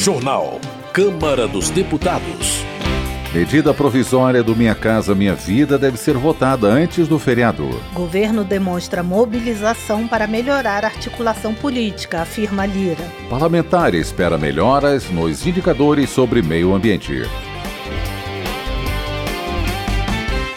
Jornal. Câmara dos Deputados. Medida provisória do Minha Casa Minha Vida deve ser votada antes do feriado. Governo demonstra mobilização para melhorar a articulação política, afirma Lira. Parlamentar espera melhoras nos indicadores sobre meio ambiente.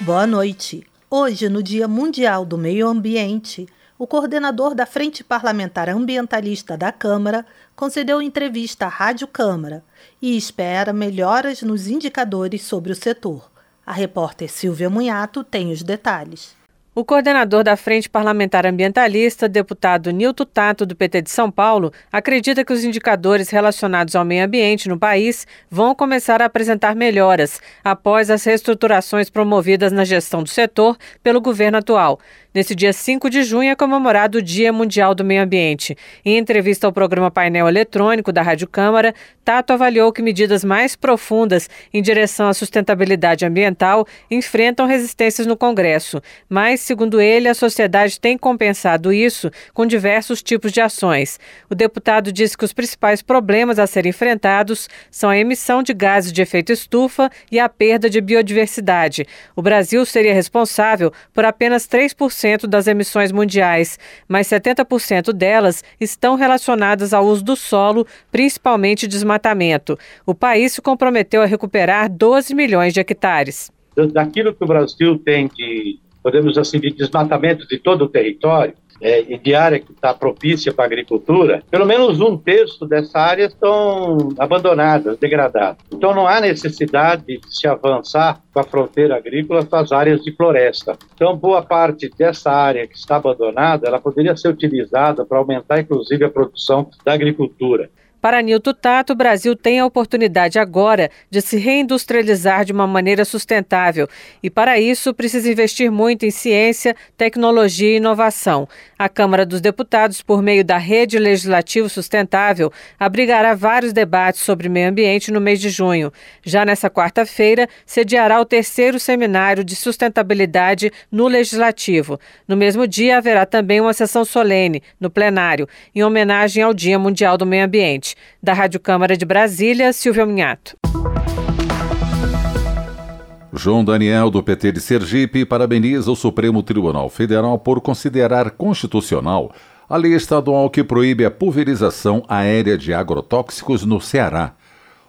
Boa noite. Hoje, no Dia Mundial do Meio Ambiente, o coordenador da Frente Parlamentar Ambientalista da Câmara concedeu entrevista à Rádio Câmara e espera melhoras nos indicadores sobre o setor. A repórter Silvia Munhato tem os detalhes. O coordenador da Frente Parlamentar Ambientalista, deputado Nilton Tato, do PT de São Paulo, acredita que os indicadores relacionados ao meio ambiente no país vão começar a apresentar melhoras após as reestruturações promovidas na gestão do setor pelo governo atual. Nesse dia 5 de junho é comemorado o Dia Mundial do Meio Ambiente. Em entrevista ao programa Painel Eletrônico da Rádio Câmara, Tato avaliou que medidas mais profundas em direção à sustentabilidade ambiental enfrentam resistências no Congresso. Mas, segundo ele, a sociedade tem compensado isso com diversos tipos de ações. O deputado disse que os principais problemas a serem enfrentados são a emissão de gases de efeito estufa e a perda de biodiversidade. O Brasil seria responsável por apenas 3% das emissões mundiais, mas 70% delas estão relacionadas ao uso do solo, principalmente desmatamento. O país se comprometeu a recuperar 12 milhões de hectares. Daquilo que o Brasil tem de, podemos assim, de desmatamento de todo o território, é, e de área que está propícia para a agricultura, pelo menos um terço dessa área estão abandonadas, degradadas. Então não há necessidade de se avançar com a fronteira agrícola para as áreas de floresta. Então boa parte dessa área que está abandonada, ela poderia ser utilizada para aumentar inclusive a produção da agricultura. Para Nilton Tato, o Brasil tem a oportunidade agora de se reindustrializar de uma maneira sustentável e, para isso, precisa investir muito em ciência, tecnologia e inovação. A Câmara dos Deputados, por meio da Rede Legislativo Sustentável, abrigará vários debates sobre meio ambiente no mês de junho. Já nessa quarta-feira, sediará o terceiro seminário de sustentabilidade no Legislativo. No mesmo dia, haverá também uma sessão solene, no plenário, em homenagem ao Dia Mundial do Meio Ambiente. Da Rádio Câmara de Brasília, Silvia Minhato. João Daniel, do PT de Sergipe, parabeniza o Supremo Tribunal Federal por considerar constitucional a lei estadual que proíbe a pulverização aérea de agrotóxicos no Ceará.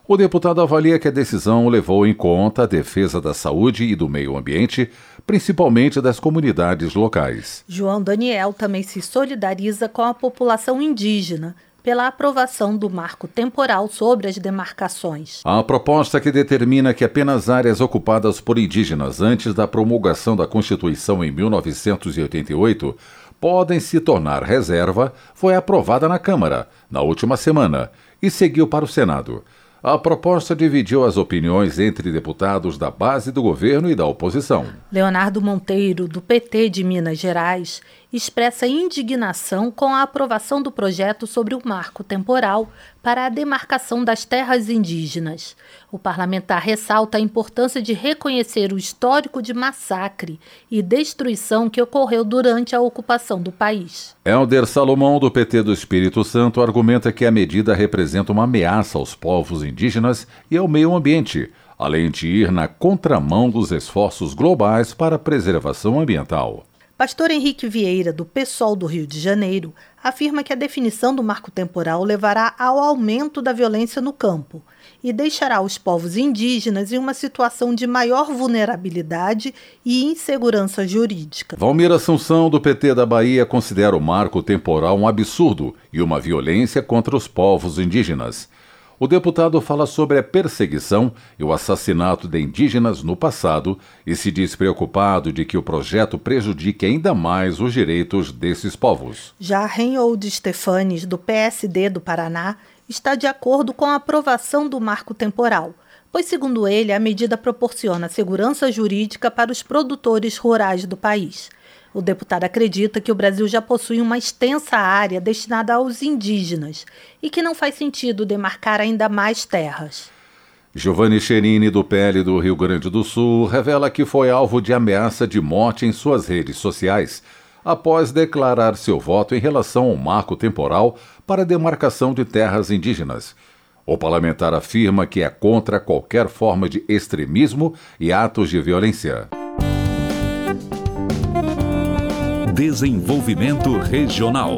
O deputado avalia que a decisão levou em conta a defesa da saúde e do meio ambiente, principalmente das comunidades locais. João Daniel também se solidariza com a população indígena pela aprovação do marco temporal sobre as demarcações. A proposta que determina que apenas áreas ocupadas por indígenas antes da promulgação da Constituição em 1988 podem se tornar reserva foi aprovada na Câmara na última semana e seguiu para o Senado. A proposta dividiu as opiniões entre deputados da base do governo e da oposição. Leonardo Monteiro, do PT de Minas Gerais, expressa indignação com a aprovação do projeto sobre o marco temporal para a demarcação das terras indígenas. O parlamentar ressalta a importância de reconhecer o histórico de massacre e destruição que ocorreu durante a ocupação do país. Helder Salomão, do PT do Espírito Santo, argumenta que a medida representa uma ameaça aos povos indígenas e ao meio ambiente, além de ir na contramão dos esforços globais para a preservação ambiental. Pastor Henrique Vieira, do PSOL do Rio de Janeiro, afirma que a definição do marco temporal levará ao aumento da violência no campo e deixará os povos indígenas em uma situação de maior vulnerabilidade e insegurança jurídica. Valmir Assunção, do PT da Bahia, considera o marco temporal um absurdo e uma violência contra os povos indígenas. O deputado fala sobre a perseguição e o assassinato de indígenas no passado e se diz preocupado de que o projeto prejudique ainda mais os direitos desses povos. Já Reinhold Stefanes, do PSD do Paraná, está de acordo com a aprovação do marco temporal, pois, segundo ele, a medida proporciona segurança jurídica para os produtores rurais do país. O deputado acredita que o Brasil já possui uma extensa área destinada aos indígenas e que não faz sentido demarcar ainda mais terras. Giovanni Cherini, do PL do Rio Grande do Sul, revela que foi alvo de ameaça de morte em suas redes sociais após declarar seu voto em relação ao marco temporal para demarcação de terras indígenas. O parlamentar afirma que é contra qualquer forma de extremismo e atos de violência. Desenvolvimento Regional.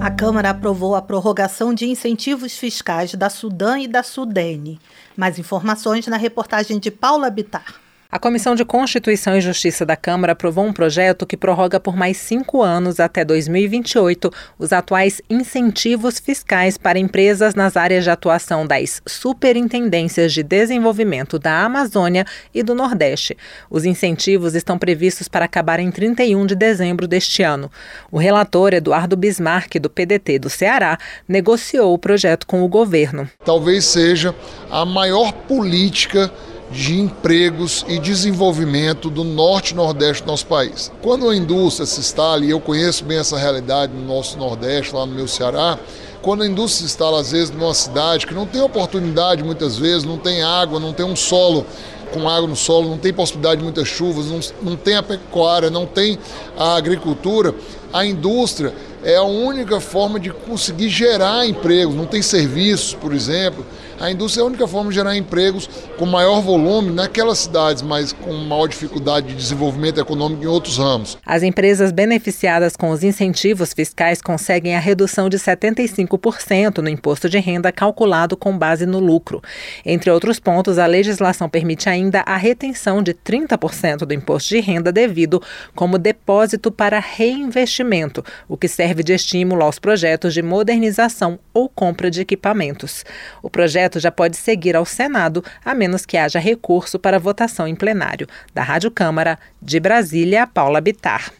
A Câmara aprovou a prorrogação de incentivos fiscais da Sudã e da Sudene. Mais informações na reportagem de Paula Bitar. A Comissão de Constituição e Justiça da Câmara aprovou um projeto que prorroga por mais cinco anos, até 2028, os atuais incentivos fiscais para empresas nas áreas de atuação das Superintendências de Desenvolvimento da Amazônia e do Nordeste. Os incentivos estão previstos para acabar em 31 de dezembro deste ano. O relator, Eduardo Bismarck, do PDT do Ceará, negociou o projeto com o governo. Talvez seja a maior política de empregos e desenvolvimento do norte e nordeste do nosso país. Quando a indústria se instala, e eu conheço bem essa realidade no nosso nordeste, lá no meu Ceará, quando a indústria se instala às vezes numa cidade que não tem oportunidade muitas vezes, não tem água, não tem um solo com água no solo, não tem possibilidade de muitas chuvas, não, não tem a pecuária, não tem a agricultura, a indústria é a única forma de conseguir gerar empregos, não tem serviços, por exemplo a indústria é a única forma de gerar empregos com maior volume naquelas cidades, mas com maior dificuldade de desenvolvimento econômico em outros ramos. As empresas beneficiadas com os incentivos fiscais conseguem a redução de 75% no imposto de renda calculado com base no lucro. Entre outros pontos, a legislação permite ainda a retenção de 30% do imposto de renda devido como depósito para reinvestimento, o que serve de estímulo aos projetos de modernização ou compra de equipamentos. O projeto projeto já pode seguir ao Senado, a menos que haja recurso para votação em plenário. Da Rádio Câmara, de Brasília, Paula Bitar.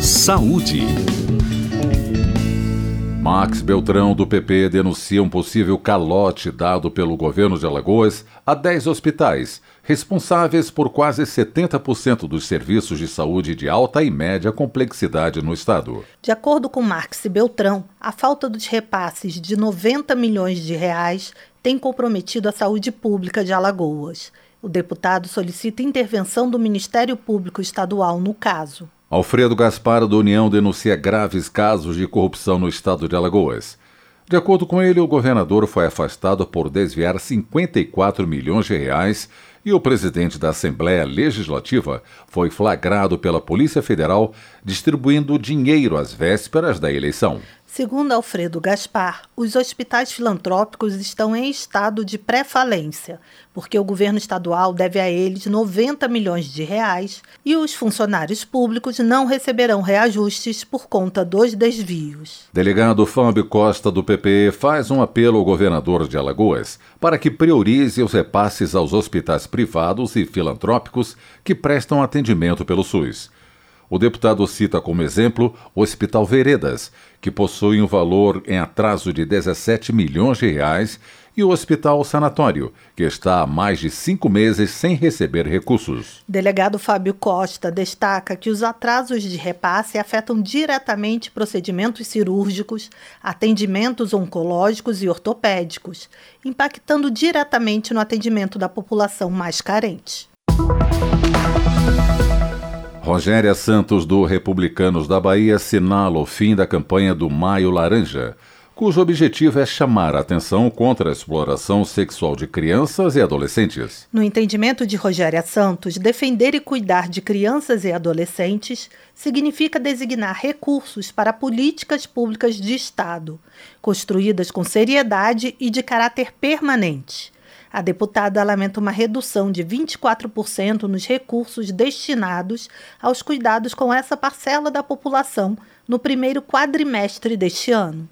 Saúde. Max Beltrão, do PP, denuncia um possível calote dado pelo governo de Alagoas a 10 hospitais responsáveis por quase 70% dos serviços de saúde de alta e média complexidade no estado. De acordo com Marx Beltrão, a falta dos repasses de 90 milhões de reais tem comprometido a saúde pública de Alagoas. O deputado solicita intervenção do Ministério Público Estadual no caso. Alfredo Gaspar, da União, denuncia graves casos de corrupção no estado de Alagoas. De acordo com ele, o governador foi afastado por desviar 54 milhões de reais e o presidente da Assembleia Legislativa foi flagrado pela Polícia Federal distribuindo dinheiro às vésperas da eleição. Segundo Alfredo Gaspar, os hospitais filantrópicos estão em estado de pré-falência, porque o governo estadual deve a eles 90 milhões de reais e os funcionários públicos não receberão reajustes por conta dos desvios. Delegado Fábio Costa, do PP, faz um apelo ao governador de Alagoas para que priorize os repasses aos hospitais privados e filantrópicos que prestam atendimento pelo SUS. O deputado cita como exemplo o Hospital Veredas, que possui um valor em atraso de 17 milhões de reais, e o Hospital Sanatório, que está há mais de cinco meses sem receber recursos. Delegado Fábio Costa destaca que os atrasos de repasse afetam diretamente procedimentos cirúrgicos, atendimentos oncológicos e ortopédicos, impactando diretamente no atendimento da população mais carente. Rogéria Santos, do Republicanos da Bahia, assinala o fim da campanha do Maio Laranja, cujo objetivo é chamar a atenção contra a exploração sexual de crianças e adolescentes. No entendimento de Rogéria Santos, defender e cuidar de crianças e adolescentes significa designar recursos para políticas públicas de Estado, construídas com seriedade e de caráter permanente a deputada lamenta uma redução de 24% nos recursos destinados aos cuidados com essa parcela da população no primeiro quadrimestre deste ano.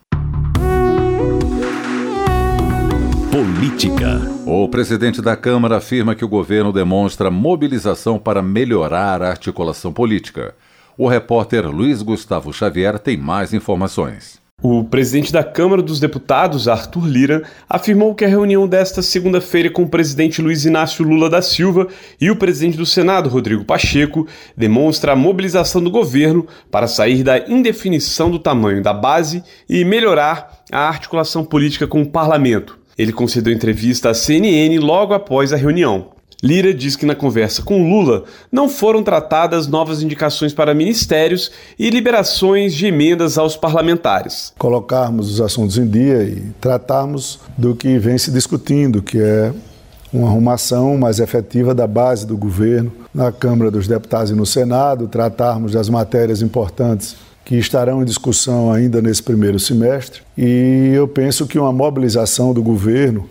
Política. O presidente da Câmara afirma que o governo demonstra mobilização para melhorar a articulação política. O repórter Luiz Gustavo Xavier tem mais informações. O presidente da Câmara dos Deputados, Arthur Lira, afirmou que a reunião desta segunda-feira com o presidente Luiz Inácio Lula da Silva e o presidente do Senado, Rodrigo Pacheco, demonstra a mobilização do governo para sair da indefinição do tamanho da base e melhorar a articulação política com o parlamento. Ele concedeu entrevista à CNN logo após a reunião. Lira diz que na conversa com Lula não foram tratadas novas indicações para ministérios e liberações de emendas aos parlamentares. Colocarmos os assuntos em dia e tratarmos do que vem se discutindo, que é uma arrumação mais efetiva da base do governo na Câmara dos Deputados e no Senado, tratarmos das matérias importantes que estarão em discussão ainda nesse primeiro semestre. E eu penso que uma mobilização do governo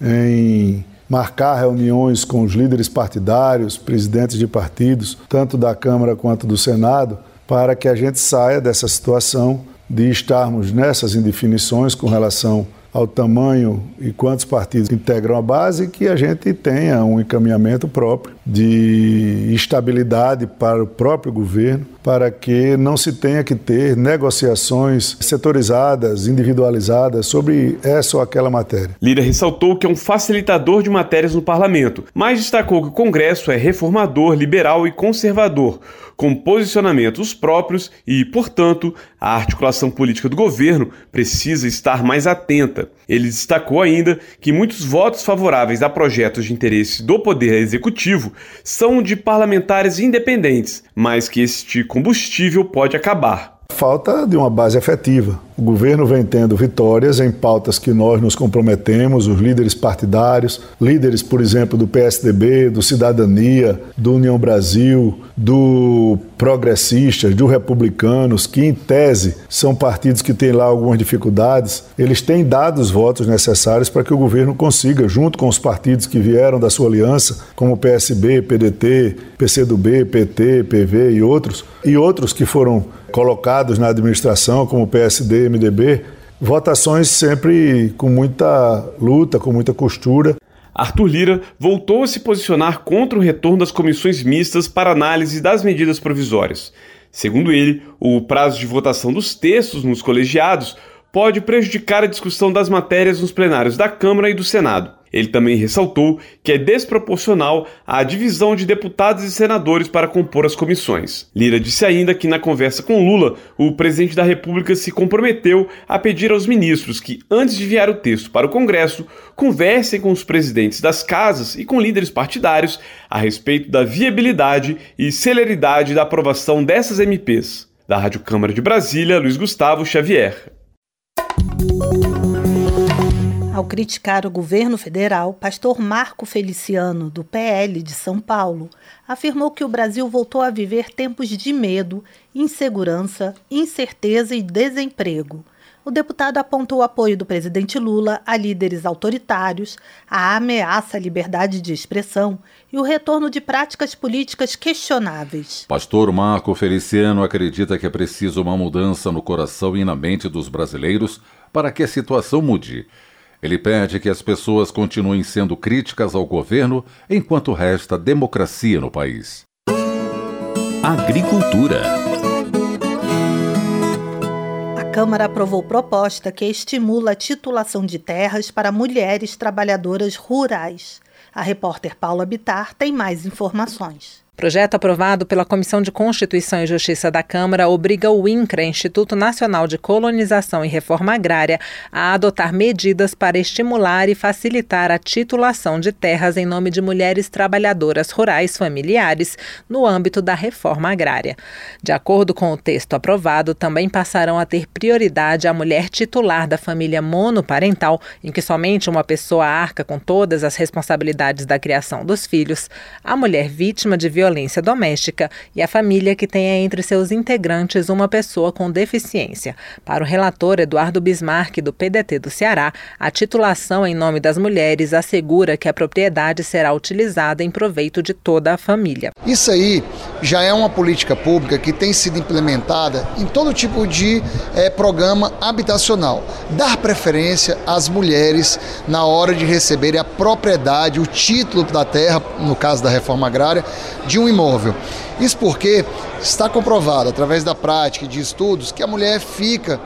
em marcar reuniões com os líderes partidários, presidentes de partidos, tanto da Câmara quanto do Senado, para que a gente saia dessa situação de estarmos nessas indefinições com relação ao tamanho e quantos partidos integram a base, que a gente tenha um encaminhamento próprio de estabilidade para o próprio governo, para que não se tenha que ter negociações setorizadas, individualizadas sobre essa ou aquela matéria. Lira ressaltou que é um facilitador de matérias no parlamento, mas destacou que o Congresso é reformador, liberal e conservador, com posicionamentos próprios e, portanto, a articulação política do governo precisa estar mais atenta. Ele destacou ainda que muitos votos favoráveis a projetos de interesse do Poder Executivo são de parlamentares independentes, mas que este combustível pode acabar. Falta de uma base efetiva. O governo vem tendo vitórias em pautas que nós nos comprometemos, os líderes partidários, líderes, por exemplo, do PSDB, do Cidadania, do União Brasil, do Progressistas, do Republicanos, que em tese são partidos que têm lá algumas dificuldades, eles têm dado os votos necessários para que o governo consiga, junto com os partidos que vieram da sua aliança, como PSB, PDT, PCdoB, PT, PV e outros, e outros que foram colocados na administração, como PSD, MDB, votações sempre com muita luta, com muita costura. Arthur Lira voltou a se posicionar contra o retorno das comissões mistas para análise das medidas provisórias. Segundo ele, o prazo de votação dos textos nos colegiados pode prejudicar a discussão das matérias nos plenários da Câmara e do Senado. Ele também ressaltou que é desproporcional a divisão de deputados e senadores para compor as comissões. Lira disse ainda que, na conversa com Lula, o presidente da República se comprometeu a pedir aos ministros que, antes de enviar o texto para o Congresso, conversem com os presidentes das casas e com líderes partidários a respeito da viabilidade e celeridade da aprovação dessas MPs. Da Rádio Câmara de Brasília, Luiz Gustavo Xavier. Ao criticar o governo federal, pastor Marco Feliciano, do PL de São Paulo, afirmou que o Brasil voltou a viver tempos de medo, insegurança, incerteza e desemprego. O deputado apontou o apoio do presidente Lula a líderes autoritários, a ameaça à liberdade de expressão e o retorno de práticas políticas questionáveis. Pastor Marco Feliciano acredita que é preciso uma mudança no coração e na mente dos brasileiros para que a situação mude. Ele pede que as pessoas continuem sendo críticas ao governo enquanto resta democracia no país. Agricultura. A Câmara aprovou proposta que estimula a titulação de terras para mulheres trabalhadoras rurais. A repórter Paula Bitar tem mais informações. Projeto aprovado pela Comissão de Constituição e Justiça da Câmara obriga o INCRA, Instituto Nacional de Colonização e Reforma Agrária, a adotar medidas para estimular e facilitar a titulação de terras em nome de mulheres trabalhadoras rurais familiares no âmbito da reforma agrária. De acordo com o texto aprovado, também passarão a ter prioridade a mulher titular da família monoparental, em que somente uma pessoa arca com todas as responsabilidades da criação dos filhos, a mulher vítima de violência violência doméstica e a família que tenha entre seus integrantes uma pessoa com deficiência. Para o relator Eduardo Bismarck, do PDT do Ceará, a titulação em nome das mulheres assegura que a propriedade será utilizada em proveito de toda a família. Isso aí já é uma política pública que tem sido implementada em todo tipo de é, programa habitacional. Dar preferência às mulheres na hora de receberem a propriedade, o título da terra, no caso da reforma agrária, de um imóvel. Isso porque está comprovado através da prática e de estudos que a mulher fica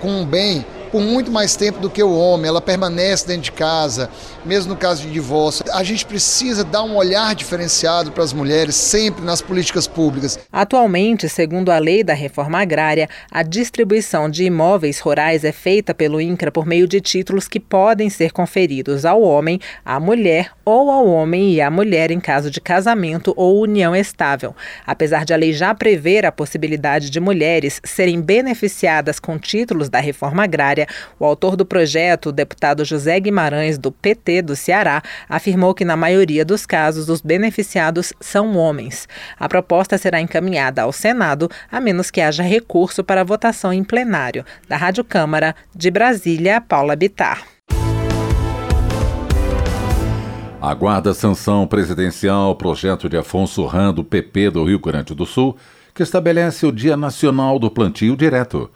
com um bem por muito mais tempo do que o homem, ela permanece dentro de casa, mesmo no caso de divórcio. A gente precisa dar um olhar diferenciado para as mulheres sempre nas políticas públicas. Atualmente, segundo a lei da reforma agrária, a distribuição de imóveis rurais é feita pelo INCRA por meio de títulos que podem ser conferidos ao homem, à mulher ou ao homem e à mulher em caso de casamento ou união estável. Apesar de a lei já prever a possibilidade de mulheres serem beneficiadas com títulos da reforma agrária, o autor do projeto, o deputado José Guimarães, do PT do Ceará, afirmou que, na maioria dos casos, os beneficiados são homens. A proposta será encaminhada ao Senado, a menos que haja recurso para votação em plenário. Da Rádio Câmara, de Brasília, Paula Bitar. Aguarda sanção presidencial projeto de Afonso Ram, do PP do Rio Grande do Sul, que estabelece o Dia Nacional do Plantio Direto.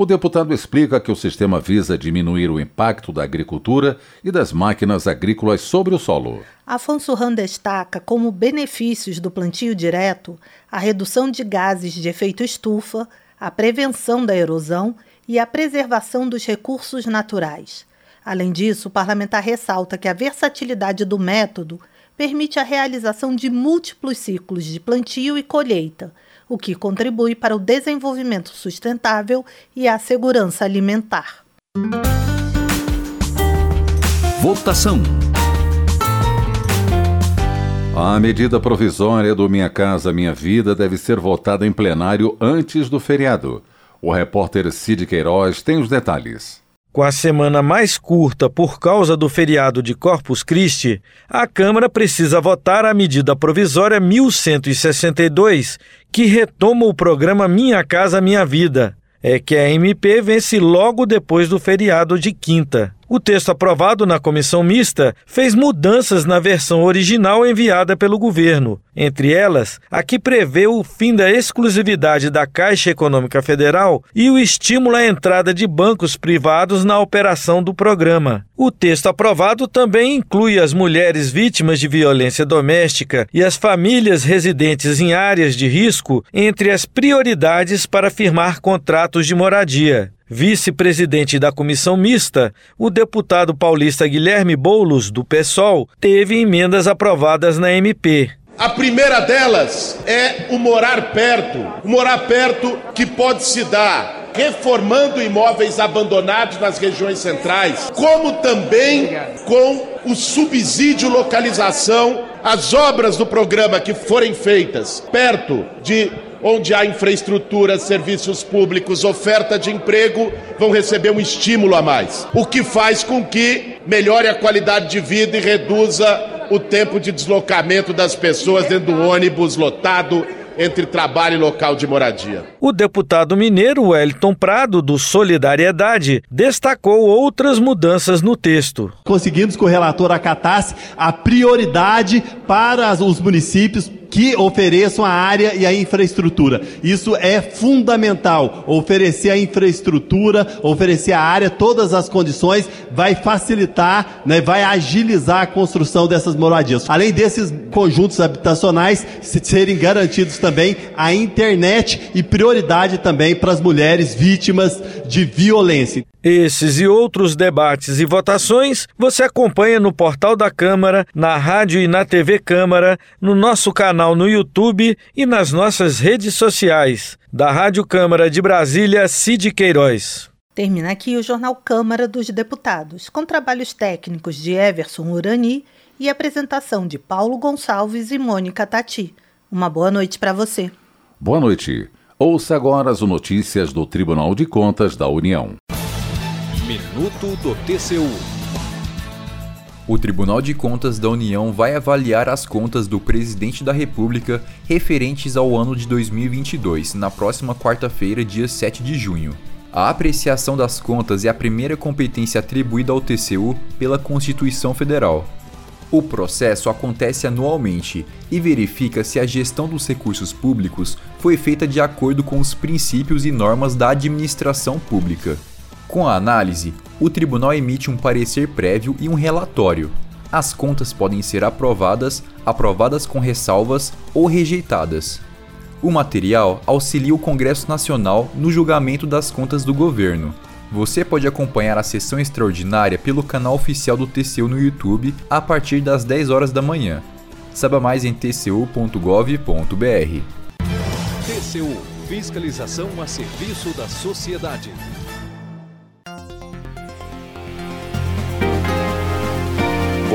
O deputado explica que o sistema visa diminuir o impacto da agricultura e das máquinas agrícolas sobre o solo. Afonso Ram destaca como benefícios do plantio direto a redução de gases de efeito estufa, a prevenção da erosão e a preservação dos recursos naturais. Além disso, o parlamentar ressalta que a versatilidade do método permite a realização de múltiplos ciclos de plantio e colheita o que contribui para o desenvolvimento sustentável e a segurança alimentar. Votação. A medida provisória do Minha Casa Minha Vida deve ser votada em plenário antes do feriado. O repórter Cid Queiroz tem os detalhes. Com a semana mais curta por causa do feriado de Corpus Christi, a Câmara precisa votar a medida provisória 1162, que retoma o programa Minha Casa Minha Vida. É que a MP vence logo depois do feriado de quinta. O texto aprovado na comissão mista fez mudanças na versão original enviada pelo governo, entre elas a que prevê o fim da exclusividade da Caixa Econômica Federal e o estímulo à entrada de bancos privados na operação do programa. O texto aprovado também inclui as mulheres vítimas de violência doméstica e as famílias residentes em áreas de risco entre as prioridades para firmar contratos de moradia. Vice-presidente da comissão mista, o deputado paulista Guilherme Boulos, do PSOL, teve emendas aprovadas na MP. A primeira delas é o morar perto. O morar perto que pode se dar reformando imóveis abandonados nas regiões centrais, como também com o subsídio localização, as obras do programa que forem feitas perto de onde há infraestrutura, serviços públicos, oferta de emprego, vão receber um estímulo a mais. O que faz com que melhore a qualidade de vida e reduza o tempo de deslocamento das pessoas dentro do ônibus lotado, entre trabalho e local de moradia. O deputado mineiro Wellington Prado, do Solidariedade, destacou outras mudanças no texto. Conseguimos que o relator acatasse a prioridade para os municípios que ofereçam a área e a infraestrutura. Isso é fundamental. Oferecer a infraestrutura, oferecer a área, todas as condições, vai facilitar, né, vai agilizar a construção dessas moradias. Além desses conjuntos habitacionais serem garantidos também a internet e prioridade também para as mulheres vítimas de violência. Esses e outros debates e votações você acompanha no portal da Câmara, na rádio e na TV Câmara, no nosso canal no YouTube e nas nossas redes sociais. Da Rádio Câmara de Brasília, Cid Queiroz. Termina aqui o Jornal Câmara dos Deputados, com trabalhos técnicos de Everson Urani e apresentação de Paulo Gonçalves e Mônica Tati. Uma boa noite para você. Boa noite. Ouça agora as notícias do Tribunal de Contas da União. Minuto do TCU. O Tribunal de Contas da União vai avaliar as contas do presidente da República referentes ao ano de 2022, na próxima quarta-feira, dia 7 de junho. A apreciação das contas é a primeira competência atribuída ao TCU pela Constituição Federal. O processo acontece anualmente e verifica se a gestão dos recursos públicos foi feita de acordo com os princípios e normas da administração pública. Com a análise, o tribunal emite um parecer prévio e um relatório. As contas podem ser aprovadas, aprovadas com ressalvas ou rejeitadas. O material auxilia o Congresso Nacional no julgamento das contas do governo. Você pode acompanhar a sessão extraordinária pelo canal oficial do TCU no YouTube a partir das 10 horas da manhã. Saiba mais em tcu.gov.br. TCU Fiscalização a serviço da sociedade.